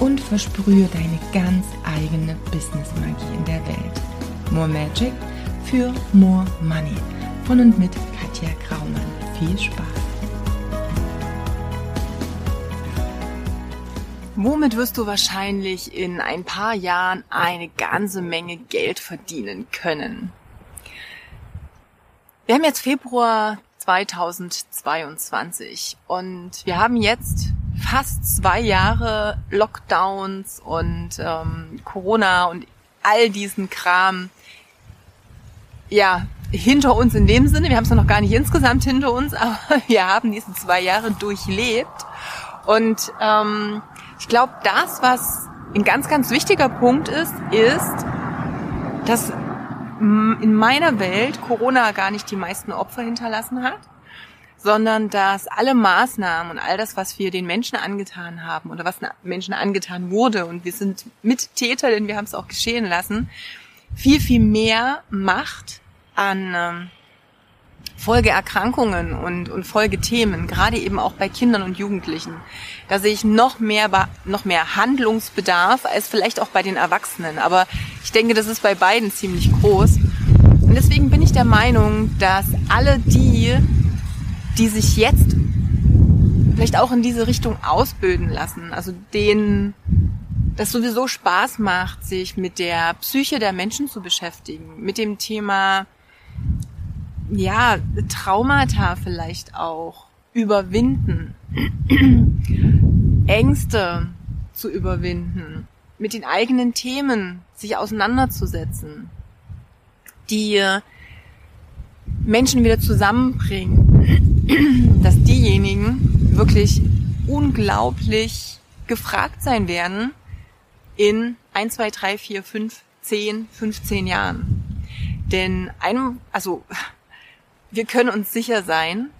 und versprühe deine ganz eigene Business-Magie in der Welt. More Magic für More Money. Von und mit Katja Graumann. Viel Spaß! Womit wirst du wahrscheinlich in ein paar Jahren eine ganze Menge Geld verdienen können? Wir haben jetzt Februar 2022 und wir haben jetzt fast zwei Jahre Lockdowns und ähm, Corona und all diesen Kram ja hinter uns in dem Sinne. Wir haben es noch gar nicht insgesamt hinter uns, aber wir haben diese zwei Jahre durchlebt und ähm, ich glaube, das, was ein ganz, ganz wichtiger Punkt ist, ist, dass in meiner Welt Corona gar nicht die meisten Opfer hinterlassen hat, sondern dass alle Maßnahmen und all das, was wir den Menschen angetan haben oder was Menschen angetan wurde, und wir sind Mittäter, denn wir haben es auch geschehen lassen, viel, viel mehr Macht an ähm, Folgeerkrankungen und, und Folgethemen, gerade eben auch bei Kindern und Jugendlichen. Da sehe ich noch mehr, noch mehr Handlungsbedarf als vielleicht auch bei den Erwachsenen. Aber ich denke, das ist bei beiden ziemlich groß. Und deswegen bin ich der Meinung, dass alle die, die sich jetzt vielleicht auch in diese Richtung ausbilden lassen, also denen das sowieso Spaß macht, sich mit der Psyche der Menschen zu beschäftigen, mit dem Thema ja, Traumata vielleicht auch überwinden, Ängste zu überwinden, mit den eigenen Themen sich auseinanderzusetzen, die Menschen wieder zusammenbringen, dass diejenigen wirklich unglaublich gefragt sein werden in 1, 2, 3, 4, 5, 10, 15 Jahren. Denn einem, also wir können uns sicher sein,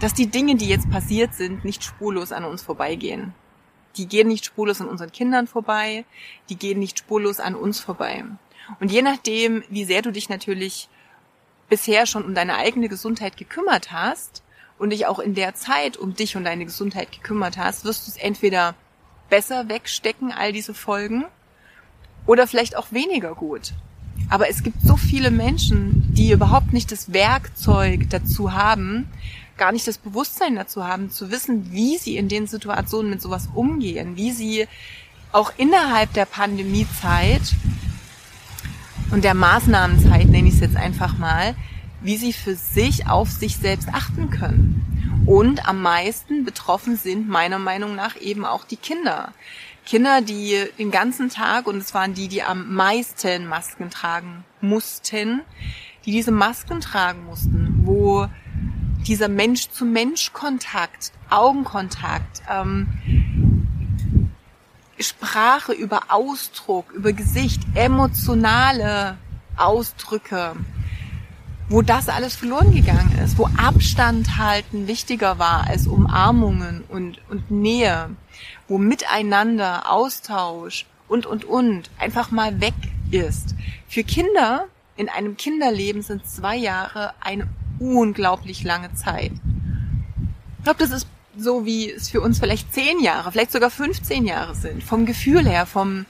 dass die Dinge, die jetzt passiert sind, nicht spurlos an uns vorbeigehen. Die gehen nicht spurlos an unseren Kindern vorbei, die gehen nicht spurlos an uns vorbei. Und je nachdem, wie sehr du dich natürlich bisher schon um deine eigene Gesundheit gekümmert hast und dich auch in der Zeit um dich und deine Gesundheit gekümmert hast, wirst du es entweder besser wegstecken, all diese Folgen, oder vielleicht auch weniger gut. Aber es gibt so viele Menschen, die überhaupt nicht das Werkzeug dazu haben, gar nicht das Bewusstsein dazu haben, zu wissen, wie sie in den Situationen mit sowas umgehen, wie sie auch innerhalb der Pandemiezeit und der Maßnahmenzeit, nenne ich es jetzt einfach mal, wie sie für sich auf sich selbst achten können. Und am meisten betroffen sind meiner Meinung nach eben auch die Kinder. Kinder, die den ganzen Tag, und es waren die, die am meisten Masken tragen mussten, die diese Masken tragen mussten, wo dieser Mensch-zu-Mensch-Kontakt, Augenkontakt, ähm, Sprache über Ausdruck, über Gesicht, emotionale Ausdrücke, wo das alles verloren gegangen ist, wo Abstand halten wichtiger war als Umarmungen und, und Nähe, wo Miteinander, Austausch und, und, und einfach mal weg ist. Für Kinder in einem Kinderleben sind zwei Jahre eine unglaublich lange Zeit. Ich glaube, das ist so, wie es für uns vielleicht zehn Jahre, vielleicht sogar 15 Jahre sind. Vom Gefühl her, vom,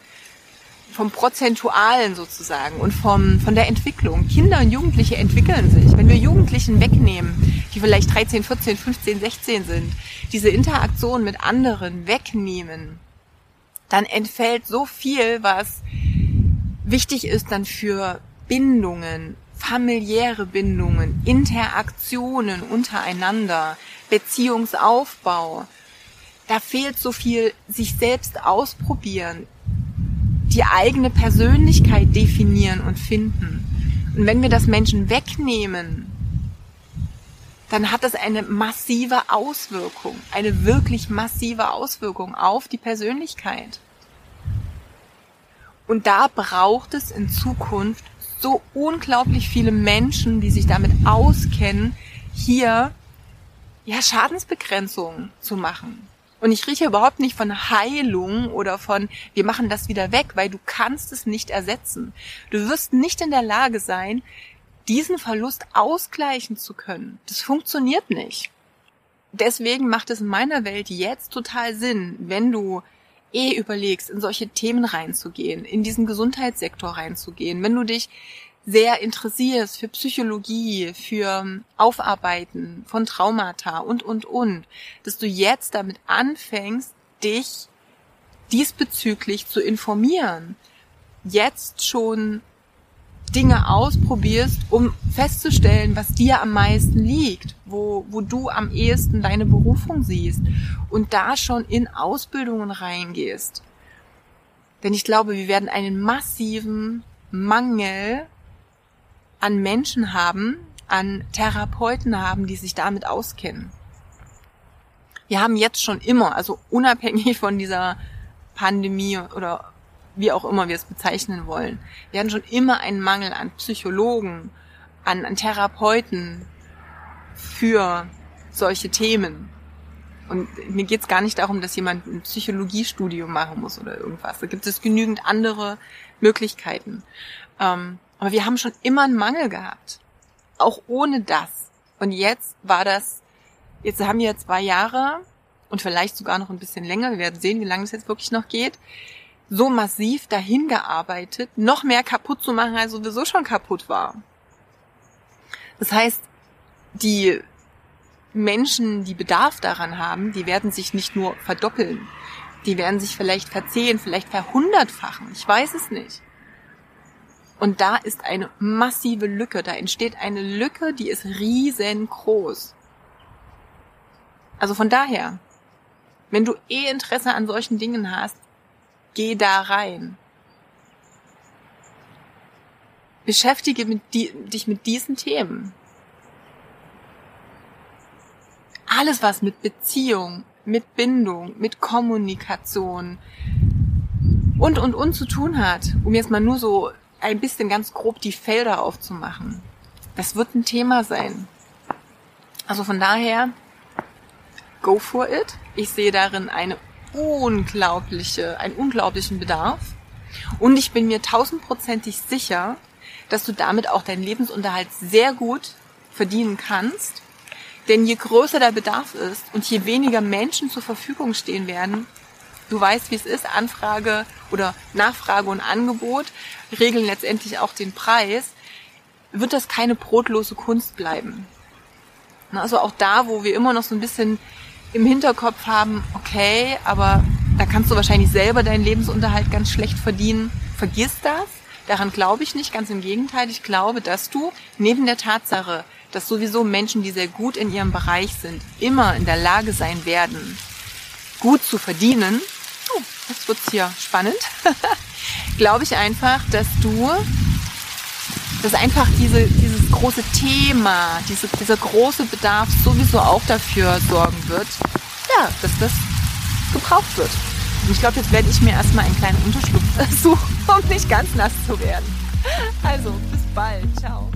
vom Prozentualen sozusagen und vom, von der Entwicklung. Kinder und Jugendliche entwickeln sich. Wenn wir Jugendlichen wegnehmen, die vielleicht 13, 14, 15, 16 sind, diese Interaktion mit anderen wegnehmen, dann entfällt so viel, was wichtig ist dann für Bindungen, familiäre Bindungen, Interaktionen untereinander, Beziehungsaufbau. Da fehlt so viel sich selbst ausprobieren, die eigene Persönlichkeit definieren und finden. Und wenn wir das Menschen wegnehmen, dann hat das eine massive Auswirkung, eine wirklich massive Auswirkung auf die Persönlichkeit. Und da braucht es in Zukunft so unglaublich viele Menschen, die sich damit auskennen, hier ja Schadensbegrenzung zu machen. Und ich rieche überhaupt nicht von Heilung oder von, wir machen das wieder weg, weil du kannst es nicht ersetzen. Du wirst nicht in der Lage sein, diesen Verlust ausgleichen zu können. Das funktioniert nicht. Deswegen macht es in meiner Welt jetzt total Sinn, wenn du eh überlegst, in solche Themen reinzugehen, in diesen Gesundheitssektor reinzugehen, wenn du dich sehr interessierst für Psychologie, für Aufarbeiten von Traumata und, und, und, dass du jetzt damit anfängst, dich diesbezüglich zu informieren, jetzt schon Dinge ausprobierst, um festzustellen, was dir am meisten liegt, wo, wo du am ehesten deine Berufung siehst und da schon in Ausbildungen reingehst. Denn ich glaube, wir werden einen massiven Mangel an Menschen haben, an Therapeuten haben, die sich damit auskennen. Wir haben jetzt schon immer, also unabhängig von dieser Pandemie oder wie auch immer wir es bezeichnen wollen. Wir hatten schon immer einen Mangel an Psychologen, an, an Therapeuten für solche Themen. Und mir geht es gar nicht darum, dass jemand ein Psychologiestudium machen muss oder irgendwas. Da gibt es genügend andere Möglichkeiten. Ähm, aber wir haben schon immer einen Mangel gehabt. Auch ohne das. Und jetzt war das, jetzt haben wir zwei Jahre und vielleicht sogar noch ein bisschen länger, wir werden sehen, wie lange es jetzt wirklich noch geht, so massiv dahin gearbeitet, noch mehr kaputt zu machen, als sowieso schon kaputt war. Das heißt, die Menschen, die Bedarf daran haben, die werden sich nicht nur verdoppeln, die werden sich vielleicht verzehn, vielleicht verhundertfachen. Ich weiß es nicht. Und da ist eine massive Lücke. Da entsteht eine Lücke, die ist riesengroß. Also von daher, wenn du eh Interesse an solchen Dingen hast, Geh da rein. Beschäftige mit die, dich mit diesen Themen. Alles, was mit Beziehung, mit Bindung, mit Kommunikation und, und, und zu tun hat, um jetzt mal nur so ein bisschen ganz grob die Felder aufzumachen. Das wird ein Thema sein. Also von daher, go for it. Ich sehe darin eine unglaubliche, einen unglaublichen Bedarf. Und ich bin mir tausendprozentig sicher, dass du damit auch deinen Lebensunterhalt sehr gut verdienen kannst. Denn je größer der Bedarf ist und je weniger Menschen zur Verfügung stehen werden, du weißt, wie es ist, Anfrage oder Nachfrage und Angebot regeln letztendlich auch den Preis, wird das keine brotlose Kunst bleiben. Also auch da, wo wir immer noch so ein bisschen im Hinterkopf haben, okay, aber da kannst du wahrscheinlich selber deinen Lebensunterhalt ganz schlecht verdienen. Vergiss das. Daran glaube ich nicht. Ganz im Gegenteil. Ich glaube, dass du neben der Tatsache, dass sowieso Menschen, die sehr gut in ihrem Bereich sind, immer in der Lage sein werden, gut zu verdienen. Oh, jetzt wird's hier spannend. glaube ich einfach, dass du dass einfach diese, große Thema, diese, dieser große Bedarf sowieso auch dafür sorgen wird, ja, dass das gebraucht wird. Und ich glaube, jetzt werde ich mir erstmal einen kleinen Unterschlupf suchen, um nicht ganz nass zu werden. Also, bis bald. Ciao.